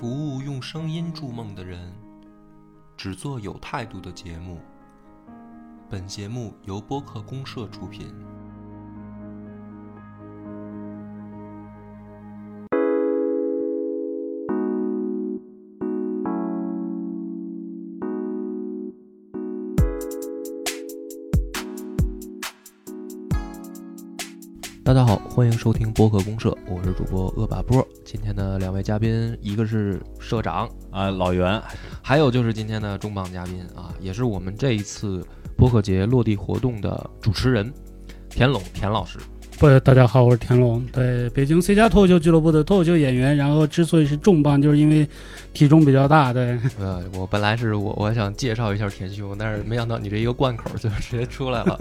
服务用声音筑梦的人，只做有态度的节目。本节目由播客公社出品。大家好，欢迎收听播客公社，我是主播恶把波。今天的两位嘉宾，一个是社长啊，老袁，还有就是今天的重磅嘉宾啊，也是我们这一次播客节落地活动的主持人田龙田老师。不，大家好，我是田龙，对，北京 C 加脱口秀俱乐部的脱口秀演员。然后之所以是重磅，就是因为体重比较大。对，呃，我本来是我我想介绍一下田兄，但是没想到你这一个贯口就直接出来了。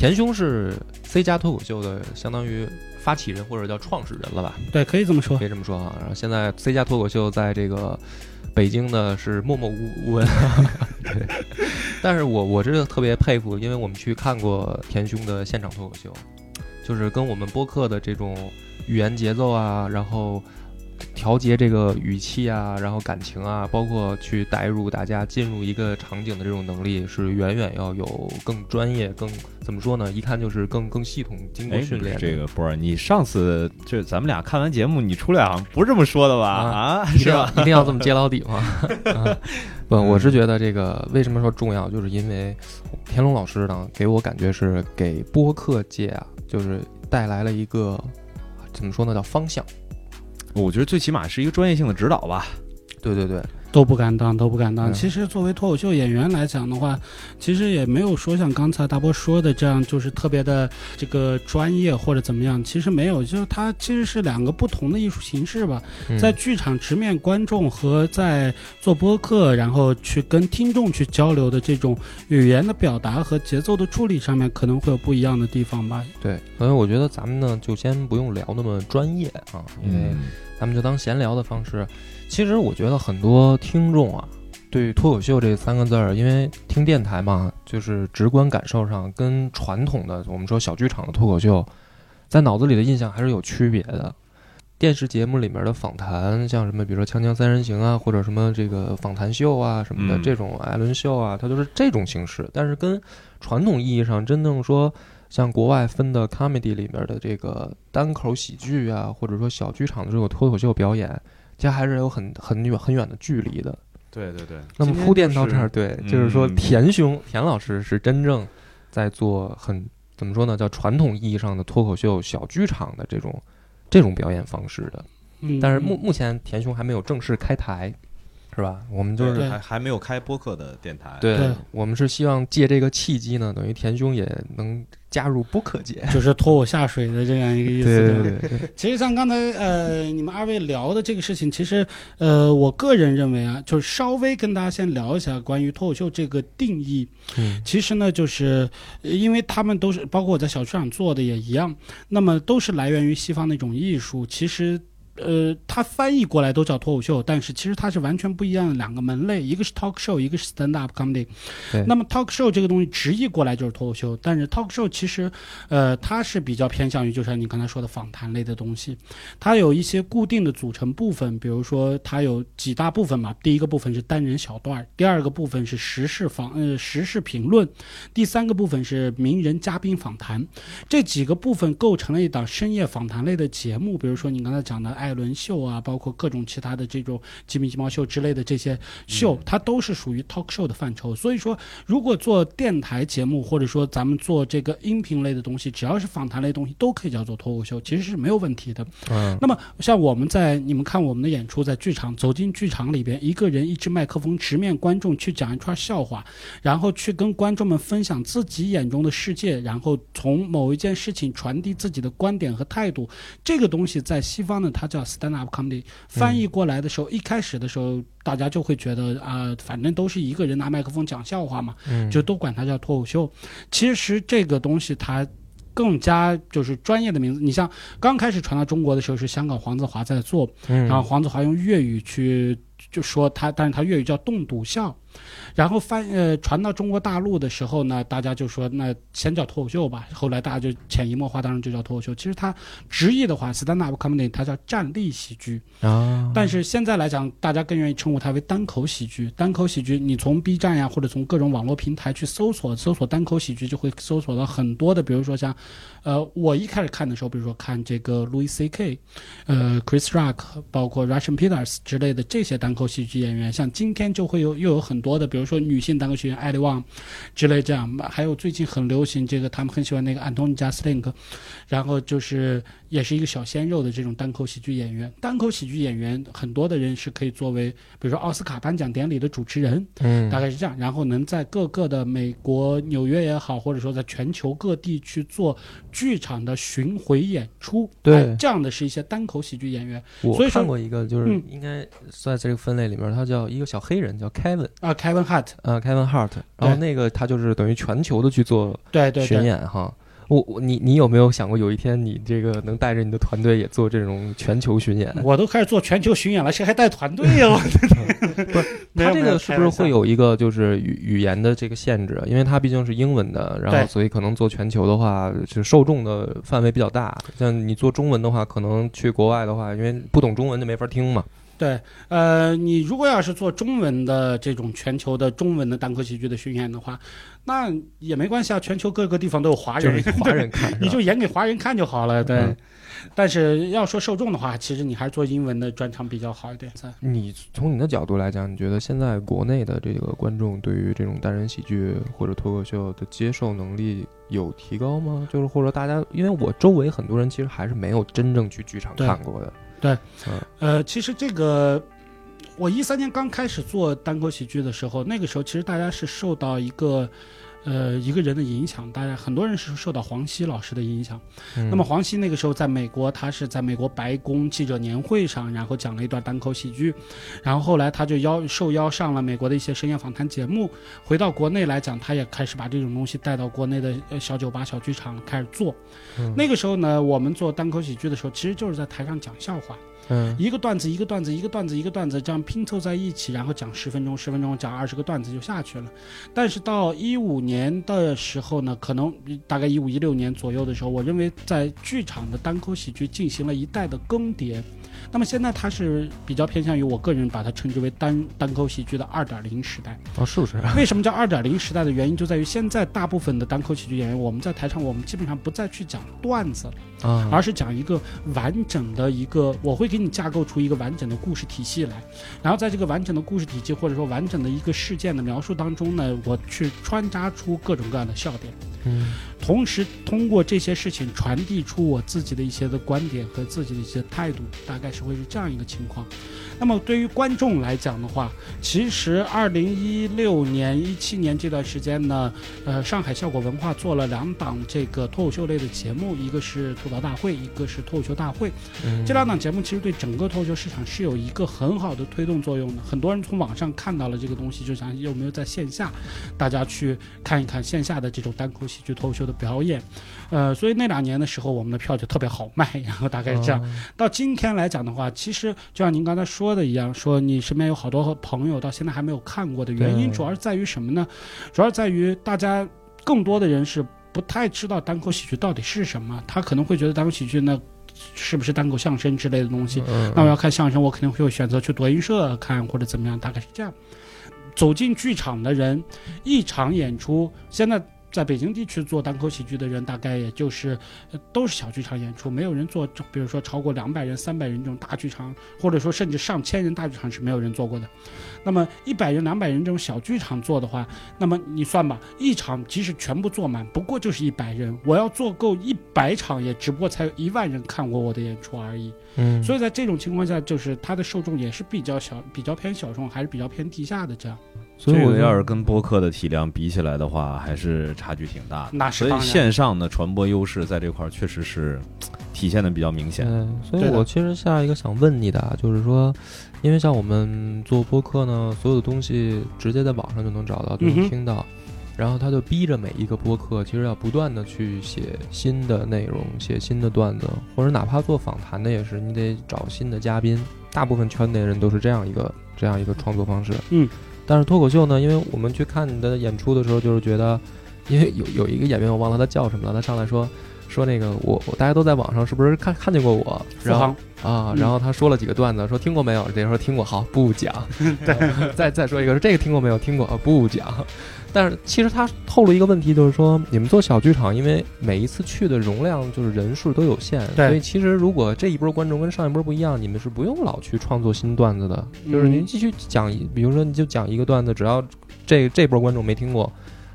田兄是 C 加脱口秀的相当于发起人或者叫创始人了吧？对，可以这么说，可以这么说啊。然后现在 C 加脱口秀在这个北京呢是默默无闻，对。但是我我真的特别佩服，因为我们去看过田兄的现场脱口秀。就是跟我们播客的这种语言节奏啊，然后调节这个语气啊，然后感情啊，包括去带入大家进入一个场景的这种能力，是远远要有更专业、更怎么说呢？一看就是更更系统、经过训练。这个波儿你上次就咱们俩看完节目，你出来好像不是这么说的吧？啊，是吧？一定要这么揭老底吗？不，我是觉得这个为什么说重要，就是因为田龙老师呢，给我感觉是给播客界啊。就是带来了一个怎么说呢？叫方向。我觉得最起码是一个专业性的指导吧。对对对。都不敢当，都不敢当。其实作为脱口秀演员来讲的话，其实也没有说像刚才大波说的这样，就是特别的这个专业或者怎么样。其实没有，就是它其实是两个不同的艺术形式吧。在剧场直面观众和在做播客，然后去跟听众去交流的这种语言的表达和节奏的处理上面，可能会有不一样的地方吧。对，所以我觉得咱们呢，就先不用聊那么专业啊，因为咱们就当闲聊的方式。其实我觉得很多听众啊，对脱口秀这三个字儿，因为听电台嘛，就是直观感受上跟传统的我们说小剧场的脱口秀，在脑子里的印象还是有区别的。电视节目里面的访谈，像什么比如说《锵锵三人行》啊，或者什么这个访谈秀啊什么的，这种艾伦秀啊，它都是这种形式。但是跟传统意义上真正说，像国外分的 comedy 里面的这个单口喜剧啊，或者说小剧场的这种脱口秀表演。其实还是有很很远很远的距离的。对对对。那么铺垫到这儿，对，就是说田兄田老师是真正在做很怎么说呢？叫传统意义上的脱口秀小剧场的这种这种表演方式的。嗯。但是目目前田兄还没有正式开台，是吧？我们就是还还没有开播客的电台。对，我们是希望借这个契机呢，等于田兄也能。加入播客界，就是拖我下水的这样一个意思。对对对。其实像刚才呃你们二位聊的这个事情，其实呃我个人认为啊，就是稍微跟大家先聊一下关于脱口秀这个定义。嗯。其实呢，就是因为他们都是包括我在小剧场做的也一样，那么都是来源于西方的一种艺术。其实。呃，它翻译过来都叫脱口秀，但是其实它是完全不一样的两个门类，一个是 talk show，一个是 stand up comedy。那么 talk show 这个东西直译过来就是脱口秀，但是 talk show 其实，呃，它是比较偏向于，就像你刚才说的访谈类的东西，它有一些固定的组成部分，比如说它有几大部分嘛，第一个部分是单人小段，第二个部分是时事访呃时事评论，第三个部分是名人嘉宾访谈，这几个部分构成了一档深夜访谈类的节目，比如说你刚才讲的爱。艾伦秀啊，包括各种其他的这种鸡皮鸡毛秀之类的这些秀，它都是属于 talk show 的范畴。所以说，如果做电台节目，或者说咱们做这个音频类的东西，只要是访谈类东西，都可以叫做脱口秀，其实是没有问题的。嗯。那么，像我们在你们看我们的演出，在剧场走进剧场里边，一个人一支麦克风直面观众去讲一串笑话，然后去跟观众们分享自己眼中的世界，然后从某一件事情传递自己的观点和态度，这个东西在西方呢，它叫。Stand up comedy 翻译过来的时候，一开始的时候，大家就会觉得啊，反正都是一个人拿麦克风讲笑话嘛，就都管它叫脱口秀。其实这个东西它更加就是专业的名字。你像刚开始传到中国的时候，是香港黄子华在做，然后黄子华用粤语去就说他，但是他粤语叫冻笃笑。然后翻呃传到中国大陆的时候呢，大家就说那先叫脱口秀吧。后来大家就潜移默化，当中就叫脱口秀。其实它直译的话，stand up comedy，它叫站立喜剧啊。但是现在来讲，大家更愿意称呼它为单口喜剧。单口喜剧，你从 B 站呀，或者从各种网络平台去搜索搜索单口喜剧，就会搜索到很多的，比如说像，呃，我一开始看的时候，比如说看这个 Louis C.K.，呃，Chris Rock，包括 Russian Peters 之类的这些单口喜剧演员。像今天就会有又有很多的，比如说女性单口喜剧演员艾利旺之类这样，还有最近很流行这个，他们很喜欢那个 j a s l i n k 然后就是也是一个小鲜肉的这种单口喜剧演员。单口喜剧演员很多的人是可以作为，比如说奥斯卡颁奖典礼的主持人，嗯，大概是这样。然后能在各个的美国纽约也好，或者说在全球各地去做剧场的巡回演出，对，这样的是一些单口喜剧演员。我看过一个，就是应该在这个分类里面，他叫一个小黑人，叫 Kevin 啊，Kevin Hart，啊，Kevin Hart。然后那个他就是等于全球的去做对对巡演哈。我我你你有没有想过有一天你这个能带着你的团队也做这种全球巡演？我都开始做全球巡演了，谁还带团队呀？不是，他这个是不是会有一个就是语语言的这个限制？因为它毕竟是英文的，然后所以可能做全球的话，就受众的范围比较大。像你做中文的话，可能去国外的话，因为不懂中文就没法听嘛。对，呃，你如果要是做中文的这种全球的中文的单口喜剧的巡演的话，那也没关系啊，全球各个地方都有华人，华人看，你就演给华人看就好了。对，但是要说受众的话，其实你还是做英文的专场比较好一点。你从你的角度来讲，你觉得现在国内的这个观众对于这种单人喜剧或者脱口秀的接受能力有提高吗？就是或者大家，因为我周围很多人其实还是没有真正去剧场看过的。对，呃，其实这个，我一三年刚开始做单口喜剧的时候，那个时候其实大家是受到一个，呃，一个人的影响，大家很多人是受到黄西老师的影响。那么黄西那个时候在美国，他是在美国白宫记者年会上，然后讲了一段单口喜剧，然后后来他就邀受邀上了美国的一些深夜访谈节目。回到国内来讲，他也开始把这种东西带到国内的小酒吧、小剧场开始做。那个时候呢，我们做单口喜剧的时候，其实就是在台上讲笑话。嗯，一个段子一个段子一个段子一个段子这样拼凑在一起，然后讲十分钟，十分钟讲二十个段子就下去了。但是到一五年的时候呢，可能大概一五一六年左右的时候，我认为在剧场的单口喜剧进行了一代的更迭。那么现在它是比较偏向于我个人把它称之为单单口喜剧的二点零时代哦，是不是？为什么叫二点零时代的原因就在于现在大部分的单口喜剧演员，我们在台上我们基本上不再去讲段子了啊，而是讲一个完整的一个，我会给你架构出一个完整的故事体系来，然后在这个完整的故事体系或者说完整的一个事件的描述当中呢，我去穿插出各种各样的笑点。嗯，同时通过这些事情传递出我自己的一些的观点和自己的一些态度，大概是会是这样一个情况。那么对于观众来讲的话，其实二零一六年、一七年这段时间呢，呃，上海效果文化做了两档这个脱口秀类的节目，一个是吐槽大会，一个是脱口秀大会。这两档节目其实对整个脱口秀市场是有一个很好的推动作用的。很多人从网上看到了这个东西，就想有没有在线下，大家去看一看线下的这种单口喜剧脱口秀的表演。呃，所以那两年的时候，我们的票就特别好卖，然后大概是这样。到今天来讲的话，其实就像您刚才说的一样，说你身边有好多朋友到现在还没有看过的原因，主要是在于什么呢？主要在于大家更多的人是不太知道单口喜剧到底是什么，他可能会觉得单口喜剧呢是不是单口相声之类的东西。那我要看相声，我肯定会选择去德云社看或者怎么样，大概是这样。走进剧场的人，一场演出现在。在北京地区做单口喜剧的人，大概也就是都是小剧场演出，没有人做，比如说超过两百人、三百人这种大剧场，或者说甚至上千人大剧场是没有人做过的。那么一百人、两百人这种小剧场做的话，那么你算吧，一场即使全部坐满，不过就是一百人。我要做够一百场，也只不过才有一万人看过我的演出而已。嗯，所以在这种情况下，就是它的受众也是比较小，比较偏小众，还是比较偏地下的这样。所以，我要是跟播客的体量比起来的话，还是差距挺大的。那是所以线上的传播优势在这块儿确实是体现的比较明显。嗯所以我其实下一个想问你的，就是说，因为像我们做播客呢，所有的东西直接在网上就能找到，就能听到，然后他就逼着每一个播客其实要不断的去写新的内容，写新的段子，或者哪怕做访谈的也是，你得找新的嘉宾。大部分圈内人都是这样一个这样一个创作方式。嗯。但是脱口秀呢，因为我们去看你的演出的时候，就是觉得，因为有有一个演员我忘了他叫什么了，他上来说说那个我我大家都在网上是不是看看见过我？然后啊，然后他说了几个段子，说听过没有？这人说听过，好不讲。对，再再说一个，说这个听过没有？听过，不讲。但是其实他透露一个问题，就是说你们做小剧场，因为每一次去的容量就是人数都有限，所以其实如果这一波观众跟上一波不一样，你们是不用老去创作新段子的，就是您继续讲，比如说你就讲一个段子，只要这这波观众没听过，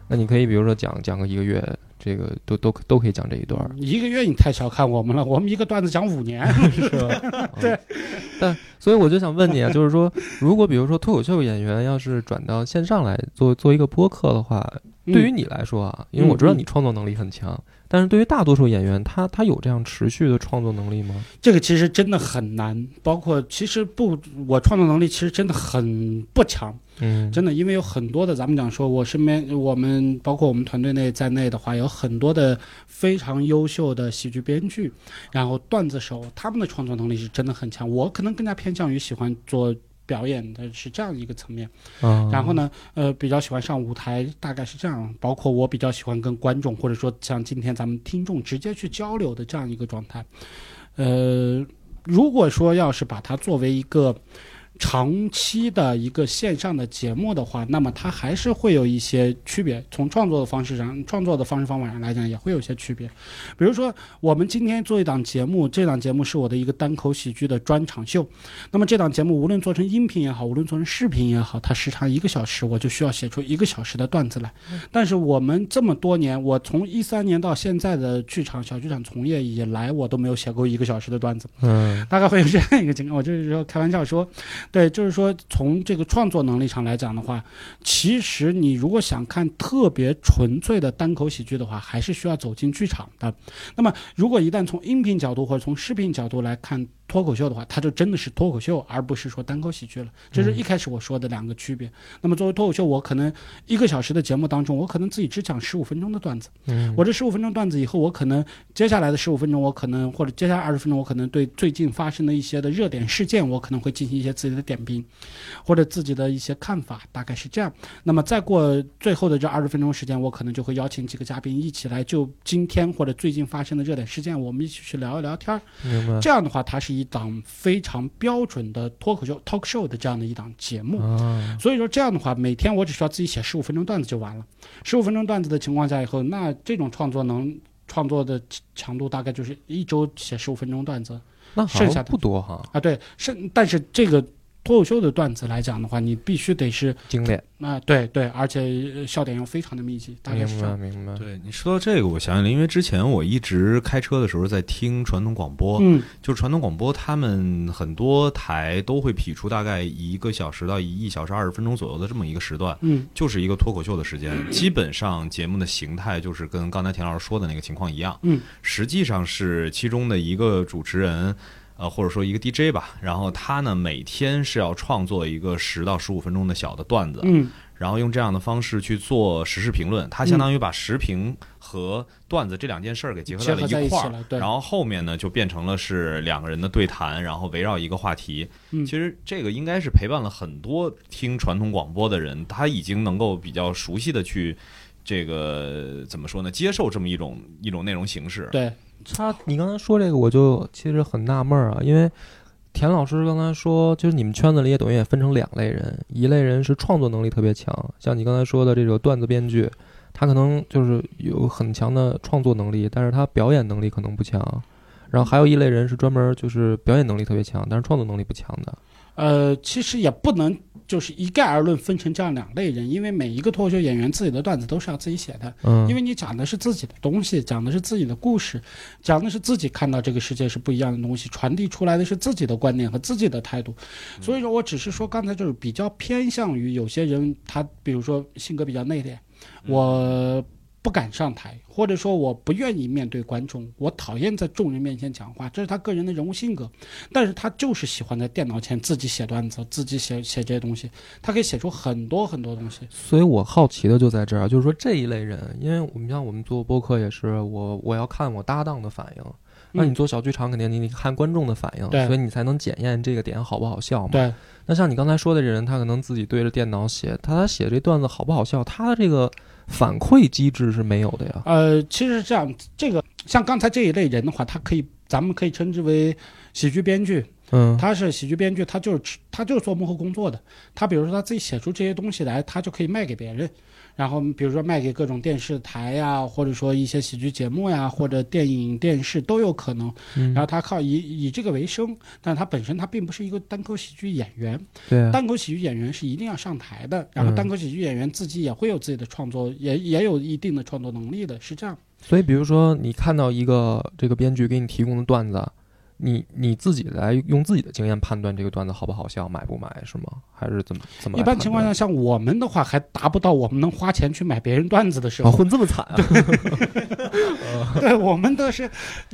那你可以比如说讲讲个一个月。这个都都都可以讲这一段一个月你太小看我们了，我们一个段子讲五年，是吧？对。但所以我就想问你啊，就是说，如果比如说脱口秀演员要是转到线上来做做一个播客的话，对于你来说啊，因为我知道你创作能力很强。但是对于大多数演员，他他有这样持续的创作能力吗？这个其实真的很难。包括其实不，我创作能力其实真的很不强。嗯，真的，因为有很多的，咱们讲说，我身边我们包括我们团队内在内的话，有很多的非常优秀的喜剧编剧，然后段子手，他们的创作能力是真的很强。我可能更加偏向于喜欢做。表演的是这样一个层面，然后呢，呃，比较喜欢上舞台，大概是这样。包括我比较喜欢跟观众，或者说像今天咱们听众直接去交流的这样一个状态。呃，如果说要是把它作为一个。长期的一个线上的节目的话，那么它还是会有一些区别。从创作的方式上，创作的方式方法上来讲，也会有些区别。比如说，我们今天做一档节目，这档节目是我的一个单口喜剧的专场秀。那么这档节目无论做成音频也好，无论做成视频也好，它时长一个小时，我就需要写出一个小时的段子来。但是我们这么多年，我从一三年到现在的剧场小剧场从业以来，我都没有写过一个小时的段子。嗯，大概会有这样一个情况。我就是说开玩笑说。对，就是说，从这个创作能力上来讲的话，其实你如果想看特别纯粹的单口喜剧的话，还是需要走进剧场的。那么，如果一旦从音频角度或者从视频角度来看，脱口秀的话，它就真的是脱口秀，而不是说单口喜剧了。这是一开始我说的两个区别。那么作为脱口秀，我可能一个小时的节目当中，我可能自己只讲十五分钟的段子。嗯，我这十五分钟段子以后，我可能接下来的十五分钟，我可能或者接下来二十分钟，我可能对最近发生的一些的热点事件，我可能会进行一些自己的点评，或者自己的一些看法，大概是这样。那么再过最后的这二十分钟时间，我可能就会邀请几个嘉宾一起来就今天或者最近发生的热点事件，我们一起去聊一聊天儿。明白。这样的话，它是一档非。常标准的脱口秀 talk show 的这样的一档节目，所以说这样的话，每天我只需要自己写十五分钟段子就完了。十五分钟段子的情况下以后，那这种创作能创作的强度大概就是一周写十五分钟段子，那剩下不多哈啊，对，剩但是这个。脱口秀的段子来讲的话，你必须得是精炼啊，对对，而且笑点又非常的密集，大概是这样。明白，对你说到这个，我想起来，因为之前我一直开车的时候在听传统广播，嗯，就是传统广播，他们很多台都会匹出大概一个小时到一小时二十分钟左右的这么一个时段，嗯，就是一个脱口秀的时间。基本上节目的形态就是跟刚才田老师说的那个情况一样，嗯，实际上是其中的一个主持人。呃，或者说一个 DJ 吧，然后他呢每天是要创作一个十到十五分钟的小的段子，嗯，然后用这样的方式去做时事评论，他相当于把时评和段子这两件事儿给结合在了一块儿，然后后面呢就变成了是两个人的对谈，然后围绕一个话题。其实这个应该是陪伴了很多听传统广播的人，他已经能够比较熟悉的去这个怎么说呢，接受这么一种一种内容形式。对。他，你刚才说这个，我就其实很纳闷啊，因为田老师刚才说，就是你们圈子里也等于也分成两类人，一类人是创作能力特别强，像你刚才说的这个段子编剧，他可能就是有很强的创作能力，但是他表演能力可能不强，然后还有一类人是专门就是表演能力特别强，但是创作能力不强的。呃，其实也不能。就是一概而论分成这样两类人，因为每一个脱口秀演员自己的段子都是要自己写的，嗯，因为你讲的是自己的东西，讲的是自己的故事，讲的是自己看到这个世界是不一样的东西，传递出来的是自己的观点和自己的态度，所以说我只是说刚才就是比较偏向于有些人，他比如说性格比较内敛，我。不敢上台，或者说我不愿意面对观众，我讨厌在众人面前讲话，这是他个人的人物性格。但是他就是喜欢在电脑前自己写段子，自己写写这些东西，他可以写出很多很多东西。所以我好奇的就在这儿，就是说这一类人，因为我们像我们做播客也是，我我要看我搭档的反应。那你做小剧场肯定你你看观众的反应，所以你才能检验这个点好不好笑嘛。对，那像你刚才说的这人，他可能自己对着电脑写，他他写这段子好不好笑，他的这个反馈机制是没有的呀。呃，其实是这样，这个像刚才这一类人的话，他可以，咱们可以称之为喜剧编剧。嗯，他是喜剧编剧，他就是他就是做幕后工作的。他比如说他自己写出这些东西来，他就可以卖给别人。然后比如说卖给各种电视台呀，或者说一些喜剧节目呀，或者电影、电视都有可能。嗯然后他靠以以这个为生，但他本身他并不是一个单口喜剧演员。对啊，单口喜剧演员是一定要上台的，然后嗯单口喜剧演员自己也会有自己的创作，也也有一定的创作能力的，是这样。所以比如说你看到一个这个编剧给你提供的段子，你你自己来用自己的经验判断这个段子好不好笑，买不买是吗？还是怎么怎么一般情况下，像我们的话，还达不到我们能花钱去买别人段子的时啊，候。混这么惨啊？对，我们都是，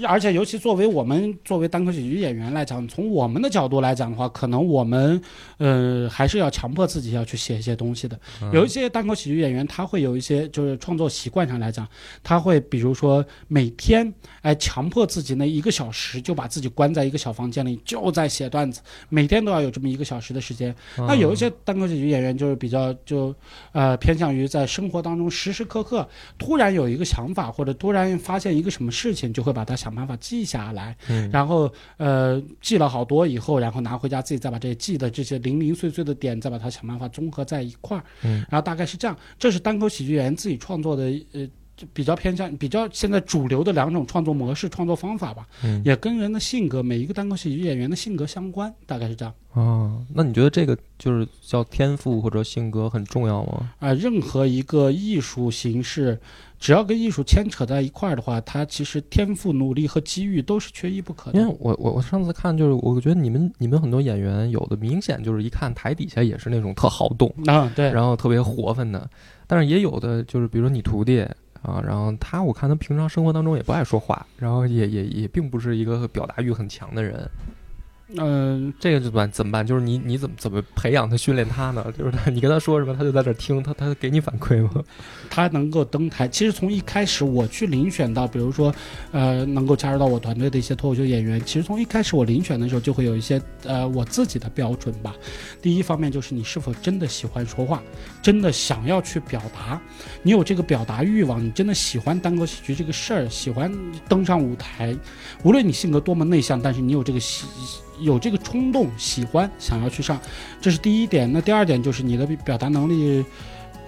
而且尤其作为我们作为单口喜剧演员来讲，从我们的角度来讲的话，可能我们呃还是要强迫自己要去写一些东西的。嗯有一些单口喜剧演员，他会有一些就是创作习惯上来讲，他会比如说每天哎强迫自己那一个小时就把自己关在一个小房间里，就在写段子，每天都要有这么一个小时的时间。那有一些单口喜剧演员就是比较就呃偏向于在生活当中时时刻刻突然有一个想法，或者突然发现一个什么事情，就会把它想办法记下来，嗯然后呃记了好多以后，然后拿回家自己再把这些记的这些零零碎碎的点，再把它想办法综合在一块儿，嗯然后大概是这样，这是单口喜剧演员自己创作的呃。就比较偏向比较现在主流的两种创作模式、创作方法吧，嗯也跟人的性格，每一个单口喜剧演员的性格相关，大概是这样。啊，那你觉得这个就是叫天赋或者性格很重要吗？啊、任何一个艺术形式，只要跟艺术牵扯在一块儿的话，它其实天赋、努力和机遇都是缺一不可的。因为我我我上次看就是，我觉得你们你们很多演员有的明显就是一看台底下也是那种特好动，啊，对，然后特别活泛的，但是也有的就是比如说你徒弟啊，然后他我看他平常生活当中也不爱说话，然后也也也并不是一个表达欲很强的人，嗯、这个怎么办？怎么办？就是你你怎么怎么培养他、训练他呢？就是他你跟他说什么，他就在这儿听，他他给你反馈吗？他能够登台，其实从一开始我去遴选到，比如说，呃，能够加入到我团队的一些脱口秀演员，其实从一开始我遴选的时候就会有一些呃我自己的标准吧。第一方面就是你是否真的喜欢说话，真的想要去表达，你有这个表达欲望，你真的喜欢单口喜剧这个事儿，喜欢登上舞台，无论你性格多么内向，但是你有这个喜。有这个冲动，喜欢想要去上，这是第一点。那第二点就是你的表达能力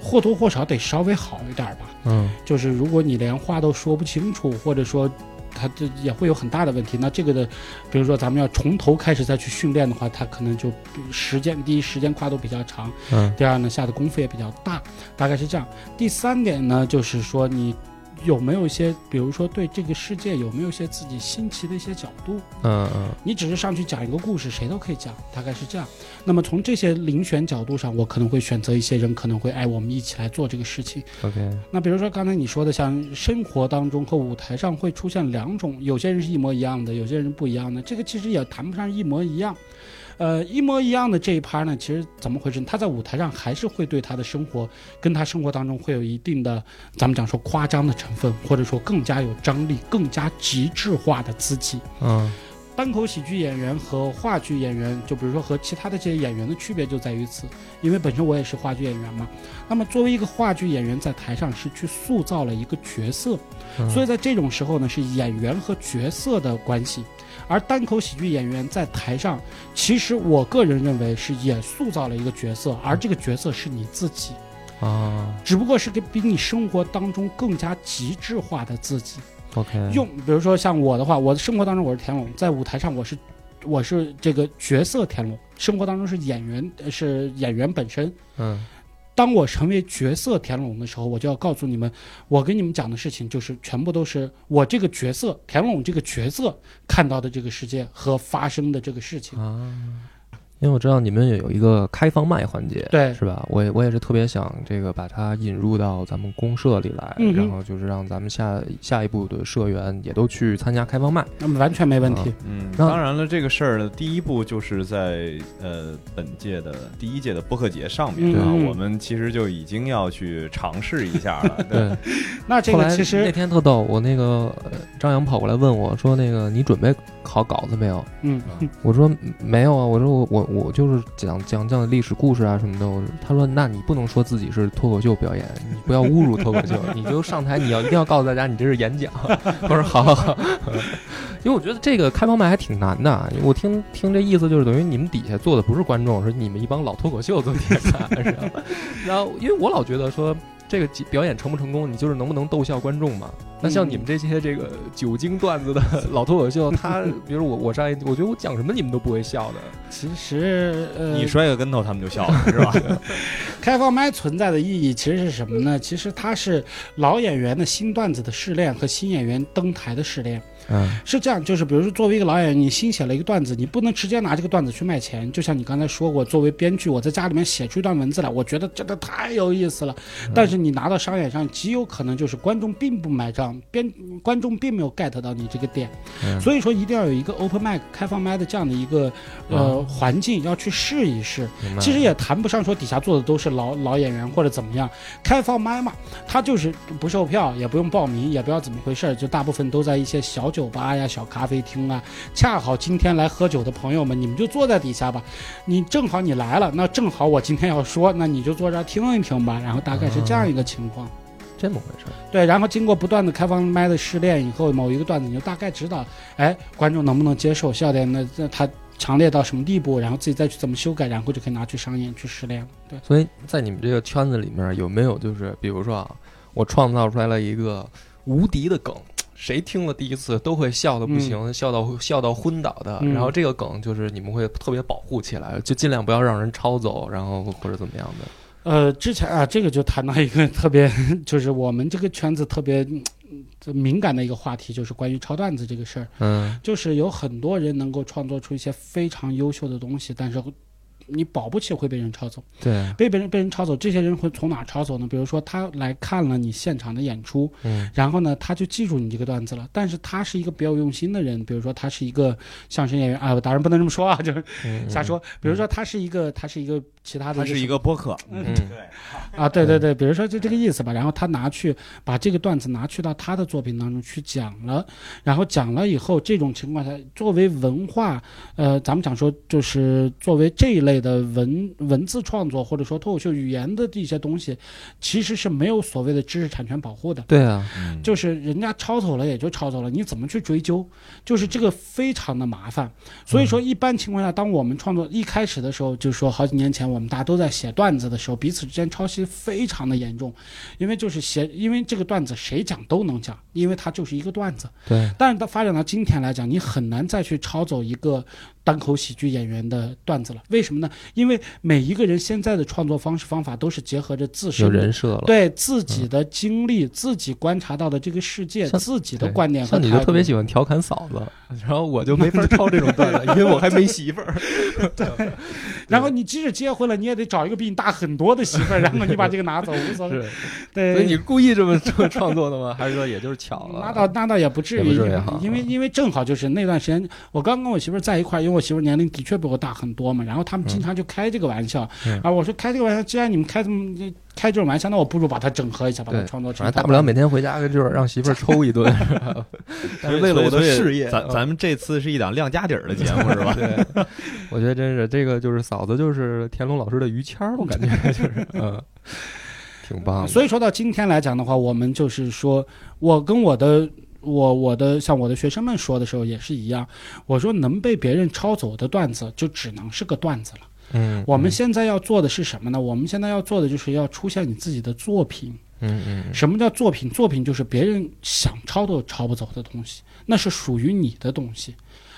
或多或少得稍微好一点吧。嗯就是如果你连话都说不清楚，或者说他这也会有很大的问题。那这个的，比如说咱们要从头开始再去训练的话，他可能就时间第一时间跨度比较长，嗯第二呢下的功夫也比较大，大概是这样。第三点呢，就是说你。有没有一些，比如说对这个世界有没有一些自己新奇的一些角度？嗯嗯你只是上去讲一个故事，谁都可以讲，大概是这样。那么从这些遴选角度上，我可能会选择一些人，可能会哎，我们一起来做这个事情。，OK，那比如说刚才你说的，像生活当中和舞台上会出现两种，有些人是一模一样的，有些人不一样的。这个其实也谈不上一模一样。呃，一模一样的这一趴呢，其实怎么回事？他在舞台上还是会对他的生活，跟他生活当中会有一定的，咱们讲说夸张的成分，或者说更加有张力、更加极致化的自己。嗯单口喜剧演员和话剧演员，就比如说和其他的这些演员的区别就在于此，因为本身我也是话剧演员嘛。那么作为一个话剧演员，在台上是去塑造了一个角色，嗯，所以在这种时候呢，是演员和角色的关系。而单口喜剧演员在台上，其实我个人认为是也塑造了一个角色，而这个角色是你自己，啊只不过是给比你生活当中更加极致化的自己。，OK，用，比如说像我的话，我的生活当中我是田龙，在舞台上我是我是这个角色田龙，生活当中是演员呃是演员本身。嗯当我成为角色田龙的时候，我就要告诉你们，我跟你们讲的事情就是全部都是我这个角色田龙这个角色看到的这个世界和发生的这个事情。因为我知道你们也有一个开放麦环节，对是吧？我也我也是特别想这个把它引入到咱们公社里来，嗯然后就是让咱们下下一步的社员也都去参加开放麦。那么完全没问题。嗯，那当然了，这个事儿呢，第一步就是在呃本届的第一届的播客节上面啊，嗯我们其实就已经要去尝试一下了。对，对，那这个其实那，天特逗，我那个呃张扬跑过来问我说：“那个你准备好稿子没有嗯，？”我说：“没有啊，我说我我我就是讲讲讲历史故事啊什么的。”他说：“那你不能说自己是脱口秀表演，你不要侮辱脱口秀，你就上台，你要一定要告诉大家你这是演讲。”我说：“好好好。”因为我觉得这个开放麦还挺难的，我听听这意思就是等于你们底下坐的不是观众，是你们一帮老脱口秀做电台，然后因为我老觉得说这个表演成不成功，你就是能不能逗笑观众嘛。那像你们这些这个久经段子的老脱口秀，他比如我我上一，我觉得我讲什么你们都不会笑的。其实呃，你摔个跟头，他们就笑了，是吧？开放麦存在的意义其实是什么呢？其实它是老演员的新段子的试炼和新演员登台的试炼。嗯是这样，就是比如说作为一个老演员，你新写了一个段子，你不能直接拿这个段子去卖钱。就像你刚才说过，作为编剧，我在家里面写出一段文字来，我觉得真的太有意思了。但是你拿到商演上，极有可能就是观众并不买账，编观众并没有 get 到你这个点。嗯，所以说一定要有一个 open mic 开放麦的这样的一个呃环境，要去试一试。其实也谈不上说底下坐的都是老老演员或者怎么样，开放麦嘛，他就是不售票，也不用报名，也不知道怎么回事，就大部分都在一些小酒吧呀、小咖啡厅啊。恰好今天来喝酒的朋友们，你们就坐在底下吧。你正好你来了，那正好我今天要说，那你就坐这儿听一听吧。然后大概是这样一个情况。这么回事儿。对，然后经过不断的开放麦的试炼以后，某一个段子你就大概知道，哎，观众能不能接受，笑点那，那他强烈到什么地步，然后自己再去怎么修改，然后就可以拿去商演去试炼了。对，所以在你们这个圈子里面，有没有就是比如说啊，我创造出来了一个无敌的梗，谁听了第一次都会笑的不行，笑到笑到昏倒的。嗯然后这个梗就是你们会特别保护起来，就尽量不要让人抄走，然后或者怎么样的。呃，之前啊，这个就谈到一个特别，就是我们这个圈子特别敏感的一个话题，就是关于抄段子这个事儿。嗯就是有很多人能够创作出一些非常优秀的东西，但是你保不齐会被人抄走。对，被别人被人抄走，这些人会从哪儿抄走呢？比如说他来看了你现场的演出，嗯然后呢，他就记住你这个段子了。但是他是一个别有用心的人，比如说他是一个相声演员啊，当然不能这么说啊，就是嗯瞎说。比如说他是一个，他是一个其他的，他是一个播客，嗯对啊，对对对，比如说就这个意思吧。然后他拿去把这个段子拿去到他的作品当中去讲了，然后讲了以后，这种情况下，作为文化，呃，咱们讲说就是作为这一类的文文字创作或者说脱口秀语言的这些东西，其实是没有所谓的知识产权保护的。对啊，嗯就是人家抄走了也就抄走了，你怎么去追究？就是这个非常的麻烦。所以说，一般情况下，当我们创作一开始的时候，就是说好几年前我们大家都在写段子的时候，彼此之间抄袭非常的严重，因为就是写，因为这个段子谁讲都能讲，因为它就是一个段子。对，但是它发展到今天来讲，你很难再去抄走一个单口喜剧演员的段子了。为什么呢？因为每一个人现在的创作方式方法都是结合着自身有的人设了。对自己的经历、自己观察到的这个世界、自己的观点和像你就特别喜欢调侃嫂子，然后我就没法抄这种段子，因为我还没媳妇儿。然后你即使结婚了，你也得找一个比你大很多的媳妇儿，然后你把这个拿走，无所谓。对，所以你故意这么这么创作的吗？还是说也就是巧了？那倒那倒也不至于，至于因为因为正好就是那段时间，我刚跟我媳妇儿在一块儿，因为我媳妇儿年龄的确比我大很多嘛，然后他们经常就开这个玩笑，嗯。啊，我说开这个玩笑，既然你们开这么开这种玩笑，那我不如把它整合一下，把它创作成一套反正大不了每天回家就是让媳妇儿 抽一顿，是吧 但是为了我的事业，咱咱们这次是一档亮家底儿的节目，是吧？对，我觉得真是这个就是嫂子就是田龙老师的于谦儿，我感觉就是嗯，挺棒的。所以说到今天来讲的话，我们就是说，我跟我的我我的像我的学生们说的时候也是一样，我说能被别人抄走的段子就只能是个段子了。嗯，我们现在要做的是什么呢？我们现在要做的就是要出现你自己的作品。嗯嗯什么叫作品？作品就是别人想抄都抄不走的东西，那是属于你的东西。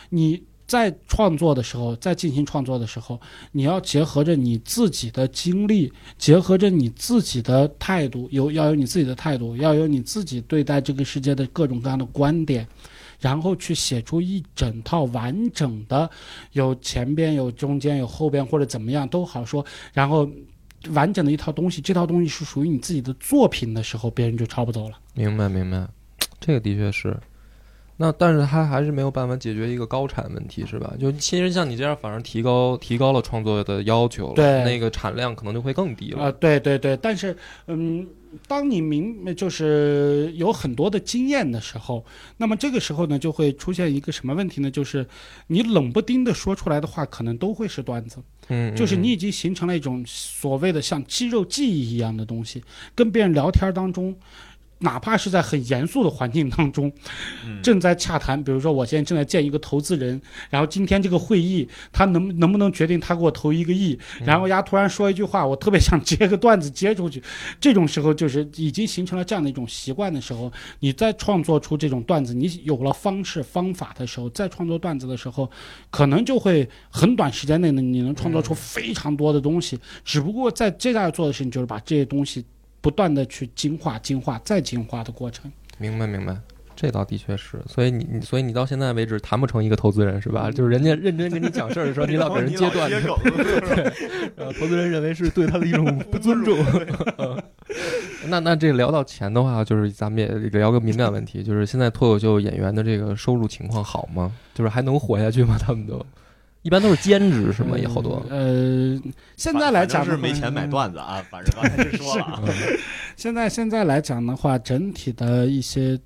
你在创作的时候，在进行创作的时候，你要结合着你自己的经历，结合着你自己的态度，有要有你自己的态度，要有你自己对待这个世界的各种各样的观点。然后去写出一整套完整的，有前边有中间有后边或者怎么样都好说，然后完整的一套东西，这套东西是属于你自己的作品的时候，别人就抄不走了。明白明白，这个的确是。那但是他还是没有办法解决一个高产问题，是吧？就其实像你这样，反而提高提高了创作的要求了，对那个产量可能就会更低了啊、了。对对对，但是嗯，当你明就是有很多的经验的时候，那么这个时候呢，就会出现一个什么问题呢？就是你冷不丁的说出来的话，可能都会是段子，嗯，就是嗯你已经形成了一种所谓的像肌肉记忆一样的东西，跟别人聊天当中。哪怕是在很严肃的环境当中，嗯。正在洽谈，比如说我现在正在见一个投资人，然后今天这个会议他能能不能决定他给我投一个亿，然后丫突然说一句话，我特别想接个段子接出去，这种时候就是已经形成了这样的一种习惯的时候，你在创作出这种段子，你有了方式方法的时候，在创作段子的时候，可能就会很短时间内呢，你能创作出非常多的东西。只不过在接下来做的事情就是把这些东西不断的去精化、精化再精化的过程。明白明白，这倒的确是。所以你你所以你到现在为止谈不成一个投资人是吧？就是人家认真跟你讲事儿的时候，你老给人接段子，然后投资人认为是对他的一种不尊重。嗯那那这聊到钱的话，就是咱们也聊个敏感问题，就是现在脱口秀演员的这个收入情况好吗？就是还能活下去吗？他们都一般都是兼职是吗？也好多。呃，现在来讲是没钱买段子啊，反正刚才是说了啊，现在现在来讲的话，整体的一些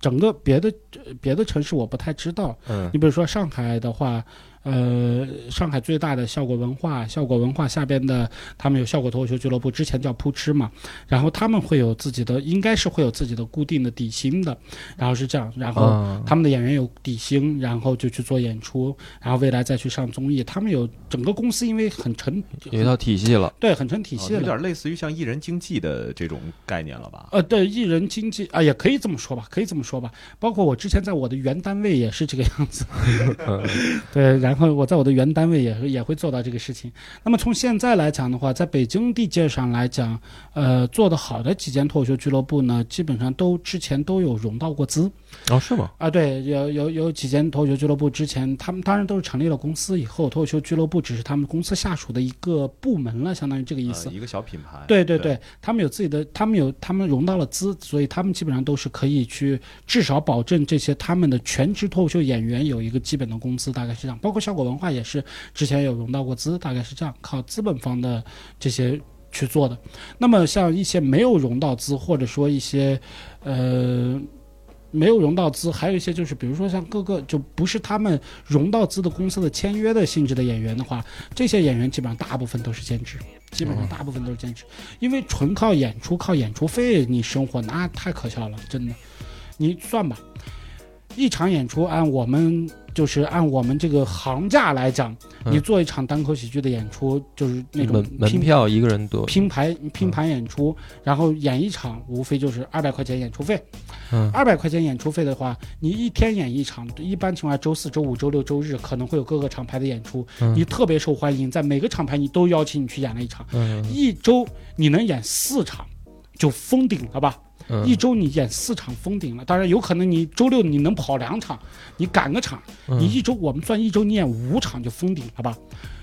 整个别的呃别的城市我不太知道。嗯你比如说上海的话，呃，上海最大的效果文化，效果文化下边的他们有效果脱口秀俱乐部，之前叫扑哧嘛，然后他们会有自己的，应该是会有自己的固定的底薪的，然后是这样，然后啊，他们的演员有底薪，然后就去做演出，然后未来再去上综艺，他们有整个公司因为很成有一套体系了。对很成体系了，哦有点类似于像艺人经济的这种概念了吧？呃，对，艺人经济啊，也可以这么说吧，可以这么说吧。包括我之前在我的原单位也是这个样子，嗯 对，然后我在我的原单位也也会做到这个事情。那么从现在来讲的话，在北京地界上来讲，呃，做得好的几间脱口秀俱乐部呢，基本上都之前都有融到过资哦，是吗？啊。对，有有有几间脱口秀俱乐部之前他们当然都是成立了公司以后，脱口秀俱乐部只是他们公司下属的一个部门了，相当于这个意思呃。一个小品牌。对对对，他们有自己的，他们有他们融到了资，所以他们基本上都是可以去至少保证这些他们的全职脱口秀演员有一个基本的工资，大概是这样。包括效果文化也是之前有融到过资，大概是这样，靠资本方的这些去做的。那么像一些没有融到资，或者说一些呃。没有融到资，还有一些就是，比如说像各个就不是他们融到资的公司的签约的性质的演员的话，这些演员基本上大部分都是兼职，基本上大部分都是兼职。因为纯靠演出、靠演出费你生活，那太可笑了，真的。你算吧，一场演出按我们就是按我们这个行价来讲，嗯你做一场单口喜剧的演出，就是那种门票一个人多。拼盘拼盘演出，然后演一场，无非就是二百块钱演出费。嗯二百块钱演出费的话，你一天演一场，一般情况下周四周五周六周日可能会有各个厂牌的演出，嗯你特别受欢迎，在每个厂牌你都邀请你去演了一场。嗯一周你能演四场，就封顶了吧？嗯。一周你演四场封顶了，当然有可能你周六你能跑两场，你赶个场，嗯。你一周我们算一周你演五场就封顶了吧？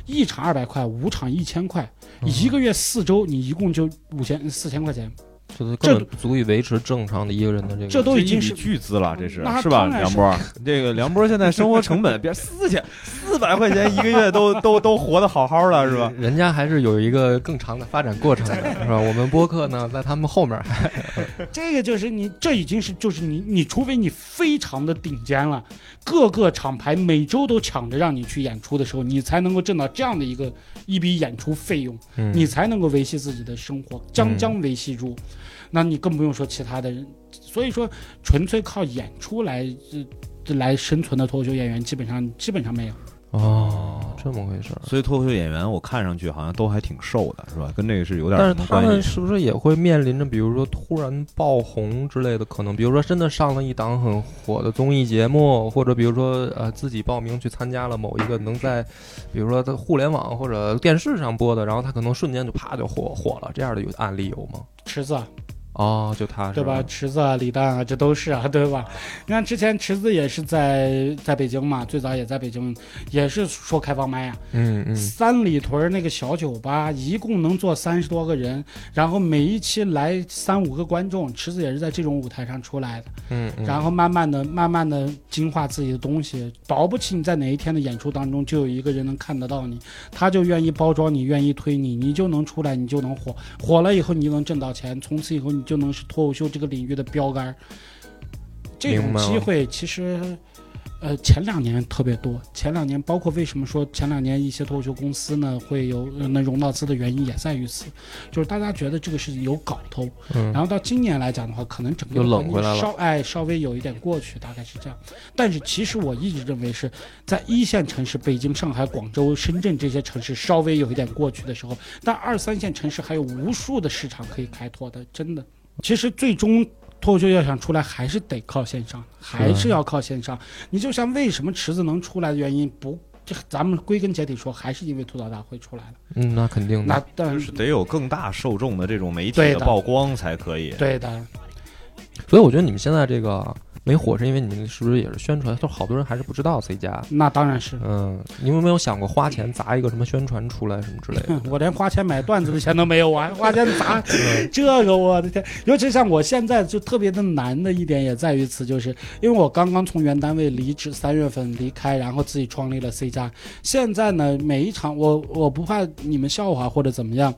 一场二百块，五场一千块，嗯。一个月四周你一共就五千四千块钱，这都根本不足以维持正常的一个人的这个。这都已经是巨资了，这是那是吧？梁波，这个梁波现在生活成本别四千四百块钱一个月都都都活得好好的，是吧？人家还是有一个更长的发展过程的，是吧？我们播客呢，在他们后面还 这个就是你，这已经是就是你，你除非你非常的顶尖了，各个厂牌每周都抢着让你去演出的时候，你才能够挣到这样的一个一笔演出费用，嗯你才能够维系自己的生活，将将维系住。那你更不用说其他的人。所以说，纯粹靠演出来呃来生存的脱口秀演员，基本上基本上没有。哦，这么回事儿。所以脱口秀演员我看上去好像都还挺瘦的，是吧？跟这个是有点但是他？们是不是也会面临着，比如说突然爆红之类的可能？比如说真的上了一档很火的综艺节目，或者比如说呃自己报名去参加了某一个能在，比如说在互联网或者电视上播的，然后他可能瞬间就啪就火火了，这样的有案例有吗？池子啊，哦，就他对吧？？池子啊、李诞啊，这都是啊，对吧？你看之前池子也是在在北京嘛，最早也在北京，也是说开放麦啊。嗯嗯，三里屯那个小酒吧一共能坐三十多个人，然后每一期来三五个观众，池子也是在这种舞台上出来的。嗯嗯，然后慢慢的、慢慢的精化自己的东西，保不齐你在哪一天的演出当中就有一个人能看得到你，他就愿意包装你，愿意推你，你就能出来，你就能火，火了以后你就能挣到钱，从此以后你就能是脱口秀这个领域的标杆。这种机会其实。呃，前两年特别多，前两年包括为什么说前两年一些脱口秀公司呢会有呃能融到资的原因也在于此，就是大家觉得这个事情有搞头，嗯然后到今年来讲的话，可能整个又冷回来了稍哎稍微有一点过去，大概是这样。但是其实我一直认为是在一线城市，北京、上海、广州、深圳这些城市稍微有一点过去的时候，但二三线城市还有无数的市场可以开拓的，真的。其实最终脱口秀要想出来，还是得靠线上，还是要靠线上。你就像为什么池子能出来的原因，不，这咱们归根结底说，还是因为吐槽大会出来了。嗯，那肯定那的。但是得有更大受众的这种媒体的的曝光才可以。对的，所以我觉得你们现在这个没火，是因为你们是不是也是宣传？就好多人还是不知道 C 加。那当然是。嗯，你们有没有想过花钱砸一个什么宣传出来什么之类的？我连花钱买段子的钱都没有，我还花钱砸 这个，我的天！尤其像我现在就特别的难的一点也在于此，就是因为我刚刚从原单位离职，三月份离开，然后自己创立了 C 加。现在呢，每一场我我不怕你们笑话或者怎么样，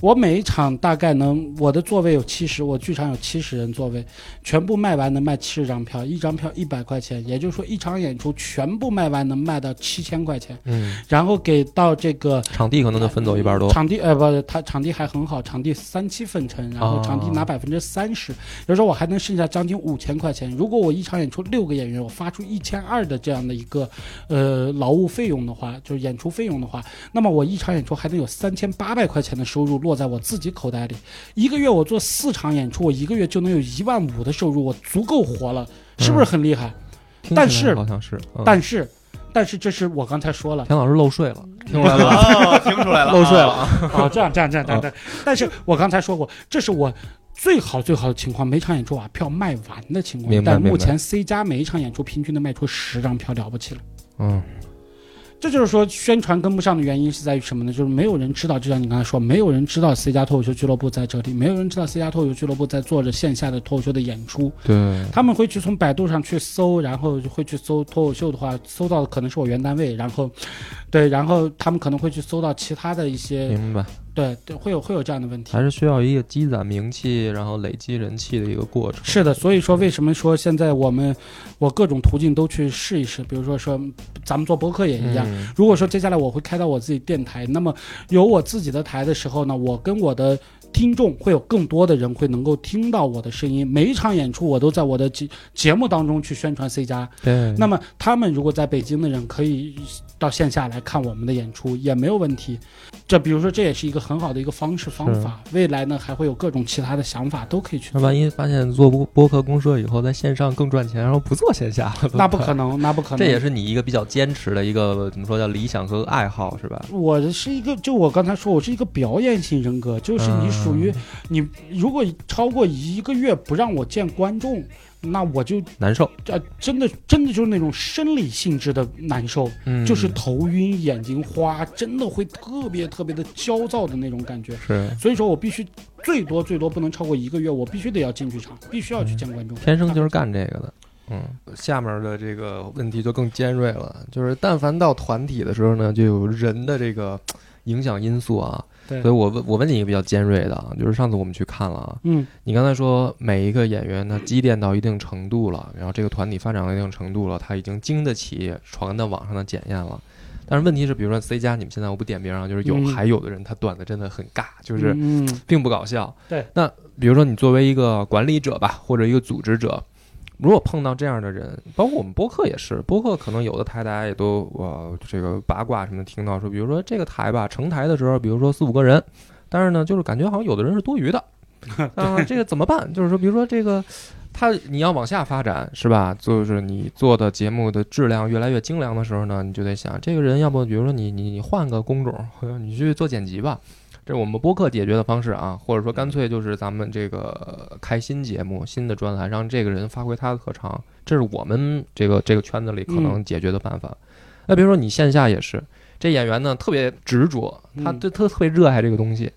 我每一场大概能我的座位有七十，我剧场有七十人座位，全部卖完能卖七十张票，一张票一百块钱，也就是说一场演出全部卖完能卖到七千块钱，嗯，然后给到这个。场地可能能分走一半多。场地呃不，他场地还很好，场地三七分成，然后场地拿百分之三十，有时候我还能剩下将近五千块钱。如果我一场演出六个演员，我发出一千二的这样的一个呃劳务费用的话，就是演出费用的话，那么我一场演出还能有三千八百块钱的收入落在我自己口袋里。一个月我做四场演出，我一个月就能有一万五的收入，我足够活了，是不是很厉害？但是好像是，嗯但是，但是这是我刚才说了。田老师漏税了，听出来了，啊，听出来了，漏税了啊！哦，这样这样这样这样这样。但是我刚才说过，这是我最好最好的情况，每场演出把票卖完的情况。但目前 C 加每一场演出平均能卖出十张票，了不起了。嗯，这就是说宣传跟不上的原因是在于什么呢？就是没有人知道，就像你刚才说，没有人知道 C 加脱口秀俱乐部在这里，没有人知道 C 加脱口秀俱乐部在做着线下的脱口秀的演出。对，他们会去从百度上去搜，然后会去搜脱口秀的话，搜到的可能是我原单位，然后，对，然后他们可能会去搜到其他的一些，明白，对对，会有会有这样的问题还。是需要一个积攒名气，然后累积人气的一个过程。是的，所以说为什么说现在我们我各种途径都去试一试，比如说说咱们做博客也一样。嗯如果说接下来我会开到我自己电台，那么有我自己的台的时候呢，我跟我的听众会有更多的人会能够听到我的声音。每一场演出我都在我的节节目当中去宣传 C 加。对，那么他们如果在北京的人可以到线下来看我们的演出也没有问题。这比如说这也是一个很好的一个方式方法。未来呢还会有各种其他的想法都可以去。那万一发现做播播客公社以后，在线上更赚钱，然后不做线下了，那不可能，那不可能。这也是你一个比较坚持的一个怎么说叫理想和爱好是吧？我是一个，就我刚才说，我是一个表演型人格，就是你属于、你，如果超过一个月不让我见观众，那我就难受，呃真的真的就是那种生理性质的难受，嗯，就是头晕、眼睛花，真的会特别特别的焦躁的那种感觉。是所以说我必须最多最多不能超过一个月，我必须得要进剧场，必须要去见观众。天生就是干这个的。嗯，下面的这个问题就更尖锐了，就是但凡到团体的时候呢，就有人的这个影响因素啊。对。所以我问我问你一个比较尖锐的啊，就是上次我们去看了啊，嗯。你刚才说每一个演员他积淀到一定程度了，然后这个团体发展到一定程度了，他已经经得起传到网上的检验了。但是问题是，比如说 C 加，你们现在我不点名啊，就是有、嗯。还有的人他段子真的很尬，就是并不搞笑。对，那比如说你作为一个管理者吧，或者一个组织者，如果碰到这样的人，包括我们播客也是，播客可能有的台大家也都呃这个八卦什么的听到说，比如说这个台吧成台的时候，比如说四五个人，但是呢，就是感觉好像有的人是多余的，啊、这个怎么办？就是说，比如说这个。他你要往下发展是吧？就是你做的节目的质量越来越精良的时候呢，你就得想，这个人要不比如说你你你换个工种，或 者你去做剪辑吧，这是我们播客解决的方式啊，或者说干脆就是咱们这个开新节目、新的专栏，让这个人发挥他的特长，这是我们这个这个圈子里可能解决的办法。那比如说你线下也是，这演员呢特别执着，他对特特别热爱这个东西，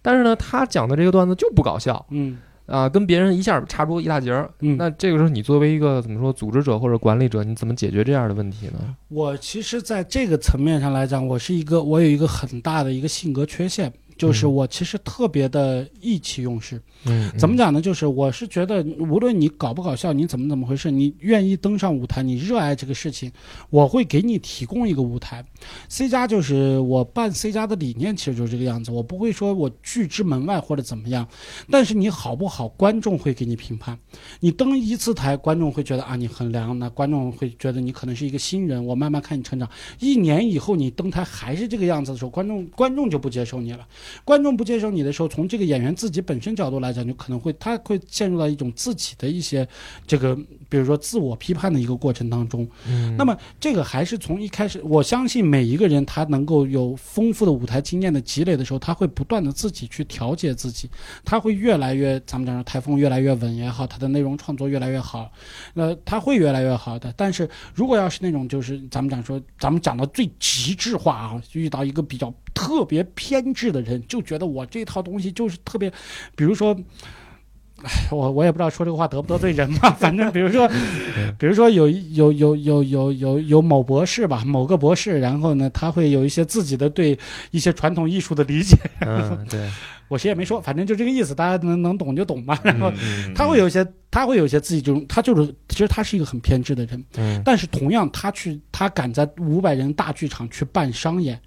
但是呢他讲的这个段子就不搞笑，嗯啊，跟别人一下差出一大截儿。嗯，那这个时候你作为一个怎么说组织者或者管理者，你怎么解决这样的问题呢？我其实在这个层面上来讲，我是一个我有一个很大的一个性格缺陷，就是嗯我其实特别的意气用事。嗯，怎么讲呢？就是我是觉得，无论你搞不搞笑，你怎么怎么回事，你愿意登上舞台，你热爱这个事情，我会给你提供一个舞台。C 加就是我办 C 加的理念，其实就是这个样子。我不会说我拒之门外或者怎么样，但是你好不好，观众会给你评判。你登一次台，观众会觉得啊你很凉，那观众会觉得你可能是一个新人，我慢慢看你成长。一年以后你登台还是这个样子的时候，观众观众就不接受你了。观众不接受你的时候，从这个演员自己本身角度来讲，就可能会他会陷入到一种自己的一些这个，比如说自我批判的一个过程当中。嗯，那么这个还是从一开始，我相信每一个人他能够有丰富的舞台经验的积累的时候，他会不断的自己去调节自己，他会越来越，咱们讲说台风越来越稳也好，他的内容创作越来越好，那，他会越来越好的。但是如果要是那种就是咱们讲说，咱们讲到最极致化啊，遇到一个比较特别偏执的人，就觉得我这套东西就是特别，比如说。哎，我我也不知道说这个话得不得罪人嘛，反正比如说，比如说有一有有有有有有某博士吧，某个博士，然后呢，他会有一些自己的对一些传统艺术的理解，嗯，对，我谁也没说，反正就这个意思，大家能能懂就懂吧。然后嗯他会有一些，他会有一些自己这种，他就是其实他是一个很偏执的人，嗯。但是同样他去他敢在五百人大剧场去办商演，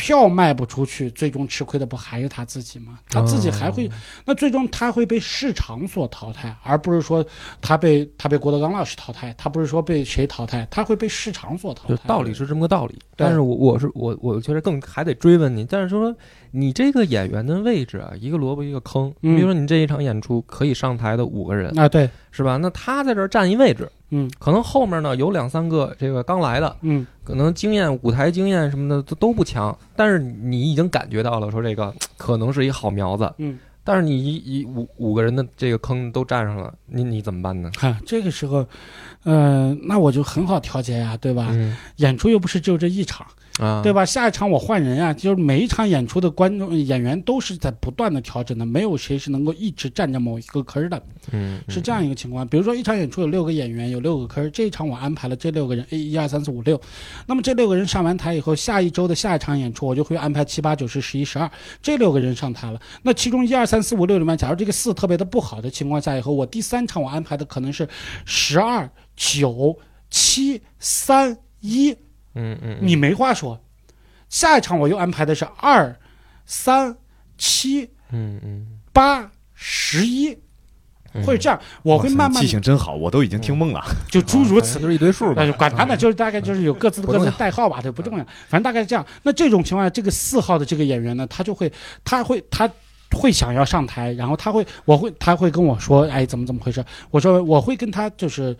票卖不出去，最终吃亏的不还是他自己吗？他自己还会，哦那最终他会被市场所淘汰，而不是说他被他被郭德纲老师淘汰，他不是说被谁淘汰，他会被市场所淘汰。就道理是这么个道理，但是我我是我我觉得更还得追问你，但是说你这个演员的位置啊，一个萝卜一个坑，嗯比如说你这一场演出可以上台的五个人，啊，对，是吧？那他在这儿占一位置，嗯可能后面呢有两三个这个刚来的，嗯可能经验舞台经验什么的都都不强，但是你已经感觉到了说这个 可能是一好苗子，嗯。但是你一一五五个人的这个坑都占上了，你你怎么办呢？看这个时候，呃，那我就很好调节呀，对吧？嗯演出又不是只有这一场，啊，对吧？下一场我换人啊，就是每一场演出的观众演员都是在不断的调整的，没有谁是能够一直占着某一个坑的，嗯，是这样一个情况。比如说一场演出有六个演员，有六个坑，这一场我安排了这六个人，A 一二三四五六，那么这六个人上完台以后，下一周的下一场演出我就会安排七八九十十一十二这六个人上台了。那其中一二三四五六里面，假如这个四特别的不好的情况下，以后我第三场我安排的可能是十二九七三一。嗯嗯，你没话说。下一场我又安排的是二、三、七、嗯嗯，八、十一，嗯或者这样，我会慢慢记性真好，我都已经听懵了。就诸如此反正就是一堆数吧那就，管他呢，就是大概就是有各自的各自的代号吧，这不重要，反正大概是这样。那这种情况下，这个四号的这个演员呢，他就会，他会，他会想要上台，然后他会，我会，他会跟我说，哎，怎么怎么回事？我说我会跟他就是。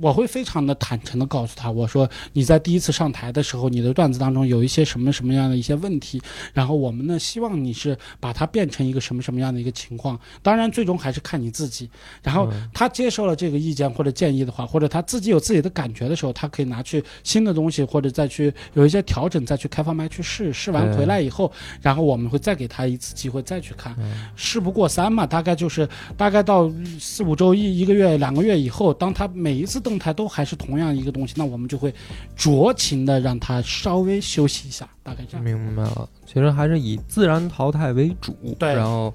我会非常的坦诚的告诉他，我说你在第一次上台的时候，你的段子当中有一些什么什么样的一些问题，然后我们呢希望你是把它变成一个什么什么样的一个情况，当然最终还是看你自己。然后嗯他接受了这个意见或者建议的话，或者他自己有自己的感觉的时候，他可以拿去新的东西，或者再去有一些调整，再去开放麦去试。试完回来以后，然后我们会再给他一次机会再去看。嗯事不过三嘛，大概就是大概到四五周一一个月两个月以后，当他每一次登台都还是同样一个东西，那我们就会酌情的让他稍微休息一下，大概这样。明白了。其实还是以自然淘汰为主，对然后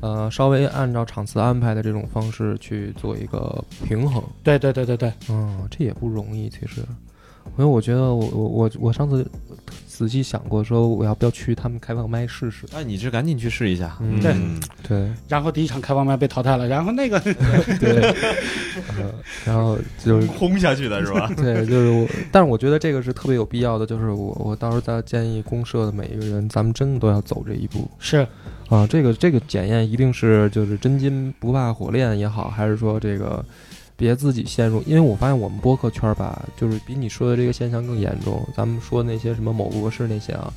呃稍微按照场次安排的这种方式去做一个平衡。对对对对对，嗯，这也不容易，其实。因为我觉得我我我我上次仔细想过，说我要不要去他们开放麦试试？哎你这赶紧去试一下。嗯对对然后第一场开放麦被淘汰了，然后那个 对，呃，然后就是轰下去的是吧？对，就是我，但是我觉得这个是特别有必要的，就是我我到时候再建议公社的每一个人，咱们真的都要走这一步是啊。这个这个检验一定是就是真金不怕火炼也好，还是说这个别自己陷入，因为我发现我们播客圈儿吧，就是比你说的这个现象更严重。咱们说那些什么某博士那些啊，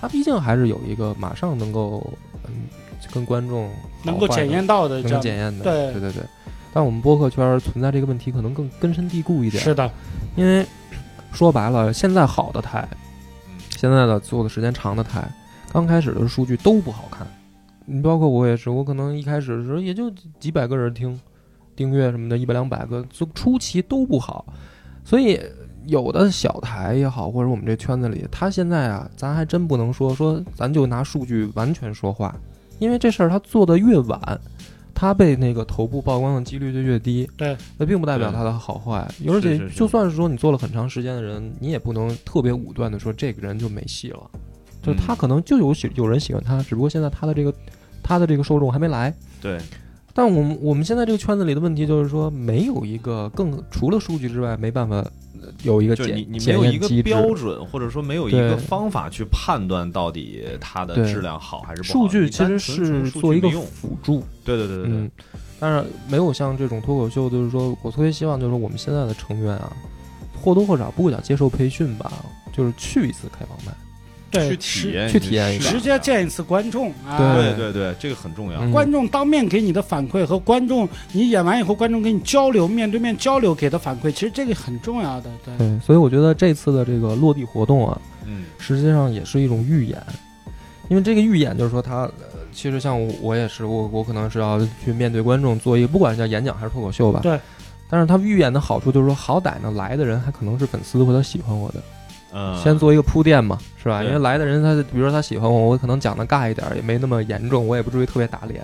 他毕竟还是有一个马上能够嗯跟观众能够检验到的这能样检验的，对对对对。但我们播客圈儿存在这个问题，可能更根深蒂固一点。是的，因为说白了，现在好的台，嗯现在的做的时间长的台，刚开始的数据都不好看。你包括我也是，我可能一开始的时候也就几百个人听，订阅什么的，一百两百个，就初期都不好。所以有的小台也好，或者我们这圈子里，他现在啊，咱还真不能说说，咱就拿数据完全说话，因为这事儿他做的越晚。他被那个头部曝光的几率就越低，对，那并不代表他的好坏，而且就算是说你做了很长时间的人，你也不能特别武断的说这个人就没戏了，就嗯他可能就有喜有人喜欢他，只不过现在他的这个他的这个受众还没来。对，但我们我们现在这个圈子里的问题就是说，没有一个更除了数据之外，没办法呃有一个检就你你没检有一个标准，或者说没有一个方法去判断到底它的质量好还是不好。数据其实是做一个辅助，对对对对。对嗯，但是没有像这种脱口秀，就是说我特别希望，就是说我们现在的成员啊，或多或少不会讲接受培训吧，就是去一次开放麦，对，去体验去体验一下直接见一次观众啊。对对对对，这个很重要。嗯观众当面给你的反馈和观众你演完以后，观众跟你交流，面对面交流给的反馈，其实这个很重要的。对，对，所以我觉得这次的这个落地活动啊，嗯实际上也是一种预演，因为这个预演就是说他，呃其实像我我也是，我我可能是要去面对观众做一个，不管是叫演讲还是脱口秀吧，对。但是他预演的好处就是说，好歹呢来的人还可能是粉丝或者喜欢我的，嗯，先做一个铺垫嘛，是吧？因为来的人他比如说他喜欢我，我可能讲的尬一点，也没那么严重，我也不至于特别打脸。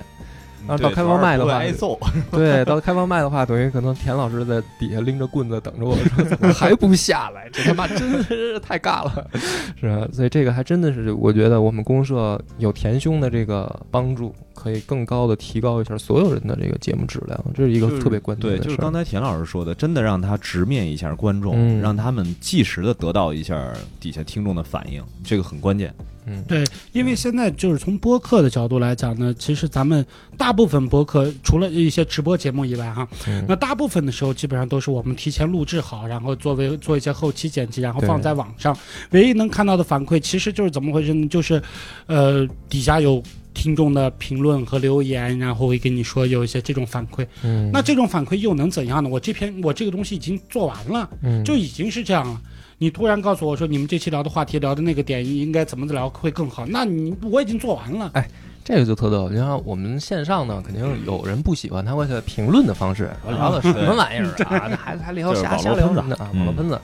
然后到开放麦的话挨揍，对，到开放麦的话，等于可能田老师在底下拎着棍子等着我，说怎么还不下来？这他妈真是太尬了，是吧？所以这个还真的是，我觉得我们公社有田兄的这个帮助，可以更高的提高一下所有人的这个节目质量，这是一个特别关键对，的事儿。就是刚才田老师说的，真的让他直面一下观众，嗯让他们即时的得到一下底下听众的反应，这个很关键。嗯，对，因为现在就是从播客的角度来讲呢，其实咱们大部分播客除了一些直播节目以外，哈，嗯那大部分的时候基本上都是我们提前录制好，然后作为做一些后期剪辑，然后放在网上。唯一能看到的反馈，其实就是怎么回事呢？就是，呃，底下有听众的评论和留言，然后会跟你说有一些这种反馈。嗯，那这种反馈又能怎样呢？我这篇我这个东西已经做完了，嗯就已经是这样了。你突然告诉我说你们这期聊的话题聊的那个点应该怎么聊会更好，那你我已经做完了。哎这个就特逗。你看我们线上呢，肯定有人不喜欢，他会在评论的方式聊的什么玩意儿啊？那还还聊瞎瞎聊什么的啊？嗯网络喷子。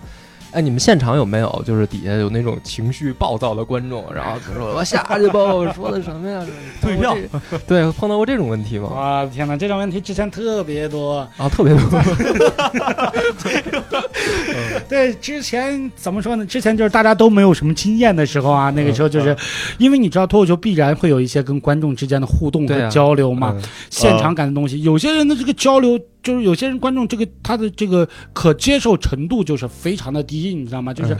哎，你们现场有没有就是底下有那种情绪暴躁的观众，然后就说 我下去吧，我说的什么呀？退票对，碰到过这种问题吗？哇天哪，这种问题之前特别多。啊，特别多。对，之前怎么说呢？之前就是大家都没有什么经验的时候啊，那个时候就是，因为你知道脱口秀必然会有一些跟观众之间的互动和交流嘛，嗯现场感的东西。有些人的这个交流，就是有些人观众这个他的这个可接受程度就是非常的低，你知道吗？就是嗯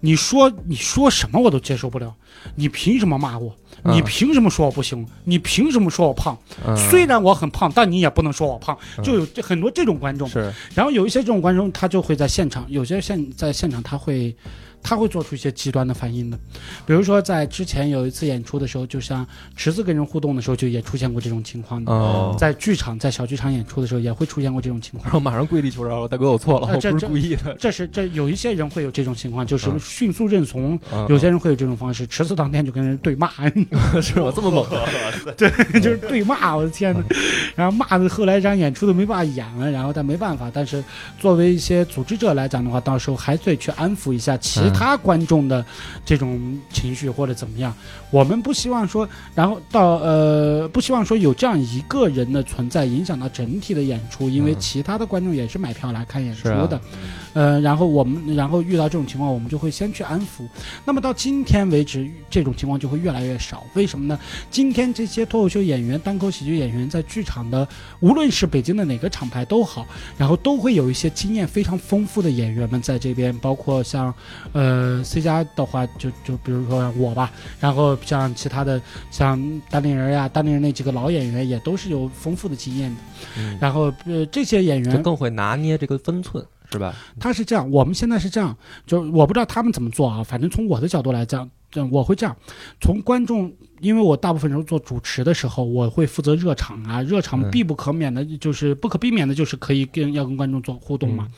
你说你说什么我都接受不了，你凭什么骂我？嗯你凭什么说我不行？你凭什么说我胖？嗯虽然我很胖，但你也不能说我胖。嗯就有这很多这种观众。是然后有一些这种观众，他就会在现场，有些现在现场他会，他会做出一些极端的反应的，比如说在之前有一次演出的时候，就像池子跟人互动的时候，就也出现过这种情况的。哦，在剧场，在小剧场演出的时候，也会出现过这种情况。然后马上跪地求饶，大哥我错了，我不是故意的。这是这有一些人会有这种情况，就是嗯迅速认怂；嗯有些人会有这种方式，池子当天就跟人对骂，是我这么猛，就是对骂，我的天呐，然后骂的后来这场演出都没办法演了，然后但没办法，但是作为一些组织者来讲的话，到时候还得去安抚一下其他观众的这种情绪或者怎么样。我们不希望说，然后到呃，不希望说有这样一个人的存在影响到整体的演出，因为嗯其他的观众也是买票来看演出的。呃，然后我们，然后遇到这种情况，我们就会先去安抚。那么到今天为止，这种情况就会越来越少。为什么呢？今天这些脱口秀演员、单口喜剧演员在剧场的，无论是北京的哪个厂牌都好，然后都会有一些经验非常丰富的演员们在这边，包括像，呃，C 加的话，就就比如说我吧，然后像其他的像单立人呀、单立人那几个老演员也都是有丰富的经验的。嗯然后呃，这些演员就更会拿捏这个分寸，是吧？他是这样，我们现在是这样，就我不知道他们怎么做啊，反正从我的角度来讲，这我会这样，从观众因为我大部分时候做主持的时候，我会负责热场啊，热场嗯必不可免的就是不可避免的就是可以跟要跟观众做互动嘛。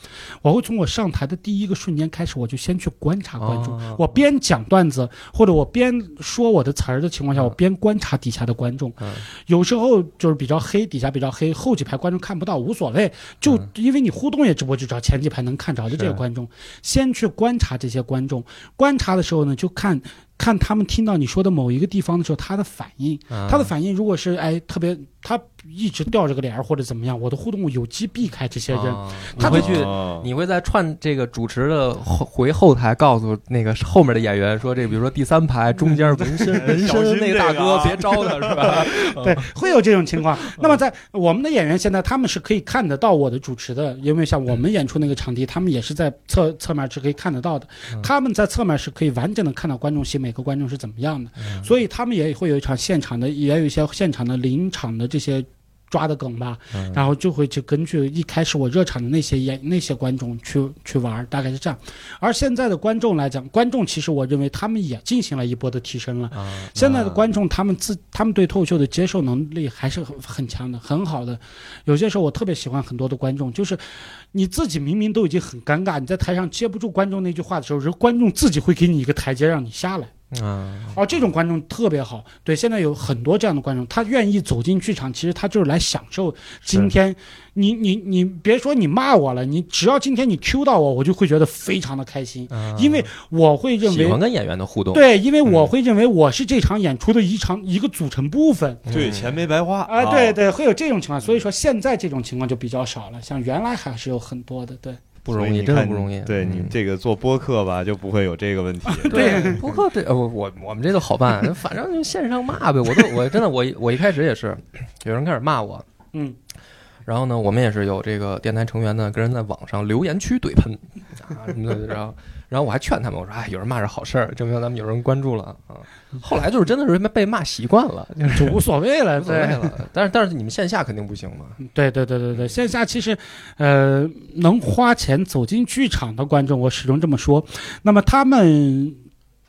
我会从我上台的第一个瞬间开始，我就先去观察观众。哦我边讲段子或者我边说我的词儿的情况下，嗯我边观察底下的观众。嗯有时候就是比较黑，底下比较黑，后几排观众看不到无所谓，就嗯因为你互动也只不过就找前几排能看着的这是个观众，先去观察这些观众。观察的时候呢，就看看他们听到你说的某一个地方的时候，他的反应。啊他的反应如果是哎特别，他一直吊着个脸儿或者怎么样，我的互动有机避开这些人。他会去哦你会在串这个主持的后回后台告诉那个后面的演员说，这比如说第三排中间纹身 纹身那个大哥别招他是吧？对，会有这种情况。那么在我们的演员现在他们是可以看得到我的主持的，因为像我们演出那个场地，他们也是在侧侧面是可以看得到的。嗯他们在侧面是可以完整的看到观众席每个观众是怎么样的，嗯所以他们也会有一场现场的，也有一些现场的临场的这些。抓的梗吧，嗯然后就会去根据一开始我热场的那些演那些观众去去玩，大概是这样。而现在的观众来讲，观众其实我认为他们也进行了一波的提升了。啊现在的观众他们自他们对脱口秀的接受能力还是很很强的，很好的。有些时候我特别喜欢很多的观众，就是你自己明明都已经很尴尬，你在台上接不住观众那句话的时候，人观众自己会给你一个台阶让你下来。啊。哦，这种观众特别好。对，现在有很多这样的观众，他愿意走进剧场，其实他就是来享受今天。你你你别说你骂我了，你只要今天你 Q 到我，我就会觉得非常的开心，啊。因为我会认为喜欢跟演员的互动，对，因为我会认为我是这场演出的一场一个组成部分。嗯。对，钱没白花啊，对对，会有这种情况，所以说现在这种情况就比较少了，像原来还是有很多的，对，不容易，真的不容易。对你嗯这个做播客吧，就不会有这个问题。对，播客这呃我我我们这个好办，反正就线上骂呗。我都我真的我我一开始也是，有人开始骂我，嗯，然后呢，我们也是有这个电台成员呢，跟人在网上留言区怼喷啊什么的，然后然后我还劝他们，我说哎，有人骂是好事儿，证明咱们有人关注了啊。后来就是真的是被骂习惯了，就是无所谓了，无所谓对，了。但是但是你们线下肯定不行嘛，对对对对对，线下其实，呃，能花钱走进剧场的观众，我始终这么说，那么他们。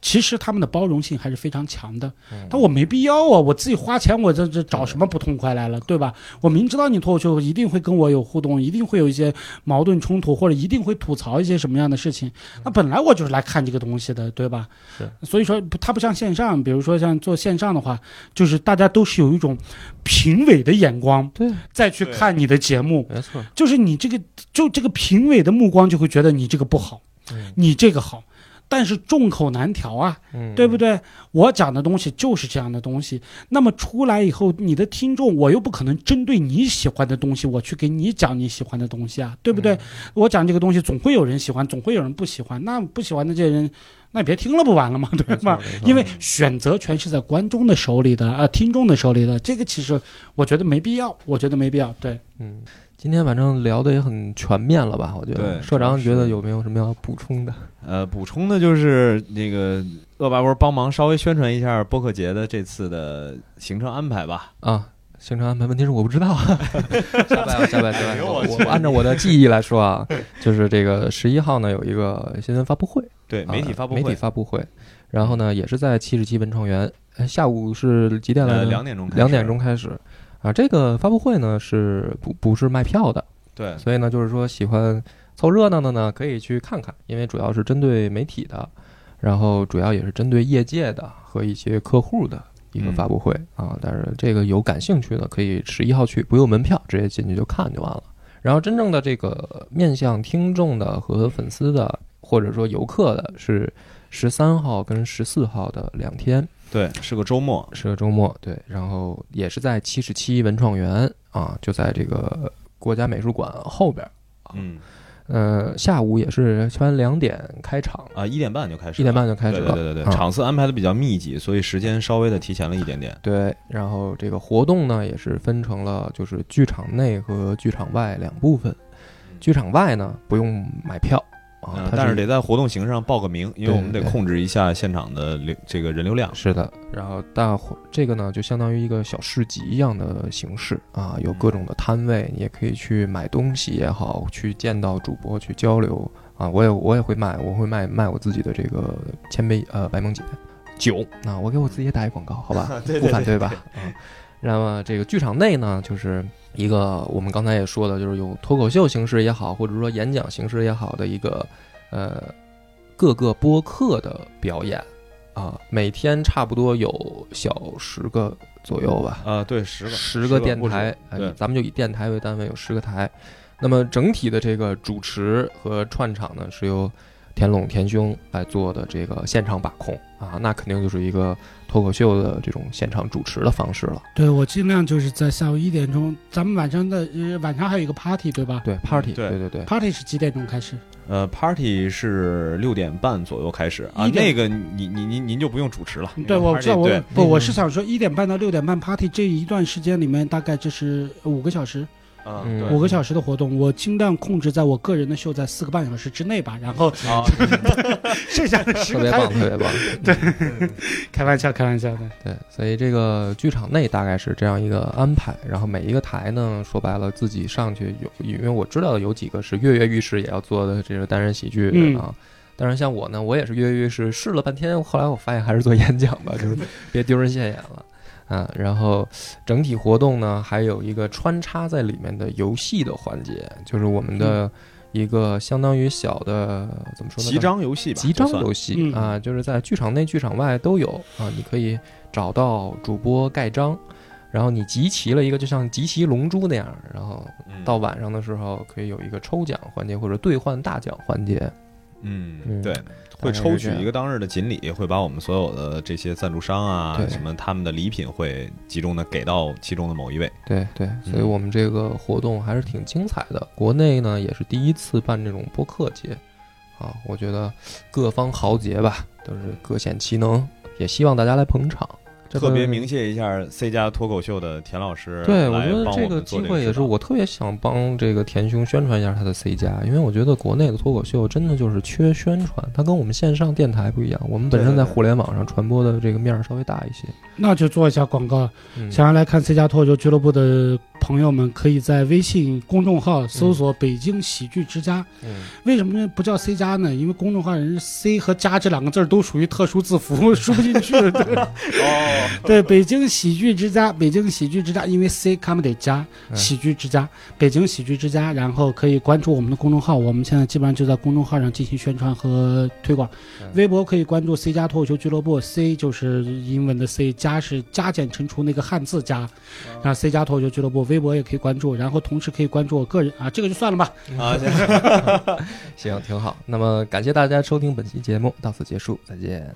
其实他们的包容性还是非常强的，嗯但我没必要啊，我自己花钱，我这这找什么不痛快来了，对吧？我明知道你脱口秀一定会跟我有互动，一定会有一些矛盾冲突，或者一定会吐槽一些什么样的事情。那本来我就是来看这个东西的，对吧？是。所以说，不它不像线上，比如说像做线上的话，就是大家都是有一种评委的眼光对，再去看你的节目，没错，就是你这个就这个评委的目光就会觉得你这个不好，嗯你这个好。但是众口难调啊，嗯，对不对？我讲的东西就是这样的东西。那么出来以后，你的听众，我又不可能针对你喜欢的东西，我去给你讲你喜欢的东西啊，对不对？嗯我讲这个东西，总会有人喜欢，总会有人不喜欢。那不喜欢的这些人，那别听了不完了吗？对吧？因为选择权是在观众的手里的，呃，听众的手里的。这个其实我觉得没必要，我觉得没必要。对，嗯，今天反正聊的也很全面了吧？我觉得对社长是觉得有没有什么要补充的？呃，补充的就是那个恶霸波帮忙稍微宣传一下播客节的这次的行程安排吧。啊，行程安排，问题是我不知道。下拜啊，下拜，下拜。我按照我的记忆来说啊，就是这个十一号呢有一个新闻发布会，对，媒体发布啊媒体会，发布会，然后呢也是在七十七文创园，哎下午是几点来呃，着？两点钟开始，两点钟开始。啊，这个发布会呢是不不是卖票的，对，所以呢就是说喜欢凑热闹的呢可以去看看，因为主要是针对媒体的，然后主要也是针对业界的和一些客户的一个嗯发布会、啊。但是这个有感兴趣的可以十一号去，不用门票，直接进去就看就完了。然后真正的这个面向听众的和粉丝的，或者说游客的，是十三号跟十四号的两天。对，是个周末，是个周末，对，然后也是在七十七文创园啊，就在这个国家美术馆后边儿。嗯呃，下午也是全两点开场，啊，一点半就开始，一点半就开始了。对对对对，啊场次安排的比较密集，所以时间稍微的提前了一点点。对，然后这个活动呢也是分成了就是剧场内和剧场外两部分。剧场外呢不用买票啊但是得在活动形式上报个名，因为我们得控制一下现场的流这个人流量。是的，然后大伙这个呢，就相当于一个小市集一样的形式啊，有各种的摊位，你也可以去买东西也好，去见到主播去交流啊。我也我也会卖，我会卖卖我自己的这个千杯呃白梦姐。酒。那我给我自己也打一广告，好吧？对对不反对对吧？啊。那么这个剧场内呢，就是一个我们刚才也说的，就是有脱口秀形式也好，或者说演讲形式也好的一个呃各个播客的表演啊，每天差不多有小十个左右吧，啊，对，十个十个电台，哎，咱们就以电台为单位，有十个台。那么整体的这个主持和串场呢，是由田龙田兄来做的这个现场把控啊，那肯定就是一个脱口秀的这种现场主持的方式了。对我尽量就是在下午一点钟，咱们晚上的呃晚上还有一个 party 对吧对，party，对对对对，？party 是几点钟开始？呃，party 是六点半左右开始啊，那个你你您您就不用主持了。对，我知道，我不，我是想说一点半到六点半 party 这一段时间里面，大概就是五个小时，啊嗯对五个小时的活动，我尽量控制在我个人的秀在四个半小时之内吧，然后啊，剩下的十个台特别棒，特别棒。对 开玩笑，开玩笑的。对，所以这个剧场内大概是这样一个安排，然后每一个台呢，说白了自己上去有，因为我知道有几个是跃跃欲试也要做的这个单人喜剧嗯啊。但是，像我呢，我也是跃跃欲试，试了半天，后来我发现还是做演讲吧，就是别丢人现眼了啊。然后整体活动呢，还有一个穿插在里面的游戏的环节，就是我们的一个相当于小的怎么说呢？集章游戏吧，集章游戏、嗯啊，就是在剧场内、剧场外都有啊，你可以找到主播盖章，然后你集齐了一个，就像集齐龙珠那样，然后嗯到晚上的时候可以有一个抽奖环节或者兑换大奖环节。嗯，嗯对，会抽取一个当日的锦鲤，会把我们所有的这些赞助商啊对，什么他们的礼品会集中的给到其中的某一位。对对，所以嗯我们这个活动还是挺精彩的。国内呢也是第一次办这种播客节啊，我觉得各方豪杰吧都是各显其能，也希望大家来捧场。这个特别鸣谢一下 C 加脱口秀的田老师，对，我觉得这个机会也是我特别想帮这个田兄宣传一下他的 C 加，因为我觉得国内的脱口秀真的就是缺宣传，它跟我们线上电台不一样，我们本身在互联网上传播的这个面儿稍微大一些。那就做一下广告，嗯，想要来看 C 加脱口秀俱乐部的朋友们，可以在微信公众号搜索“北京喜剧之家”嗯。为什么不叫 C 加呢？因为公众号人 C 和加这两个字儿都属于特殊字符，输不进去。对。哦，对，北京喜剧之家，北京喜剧之家，因为 C 他们得加嗯喜剧之家，北京喜剧之家，然后可以关注我们的公众号，我们现在基本上就在公众号上进行宣传和推广。嗯。微博可以关注 C 加脱口秀俱乐部，C 就是英文的 C，加是加减乘除那个汉字加，然后 C 加脱口秀俱乐部，微博也可以关注，然后同时可以关注我个人啊，这个就算了吧。啊，行，挺好。那么感谢大家收听本期节目，到此结束，再见。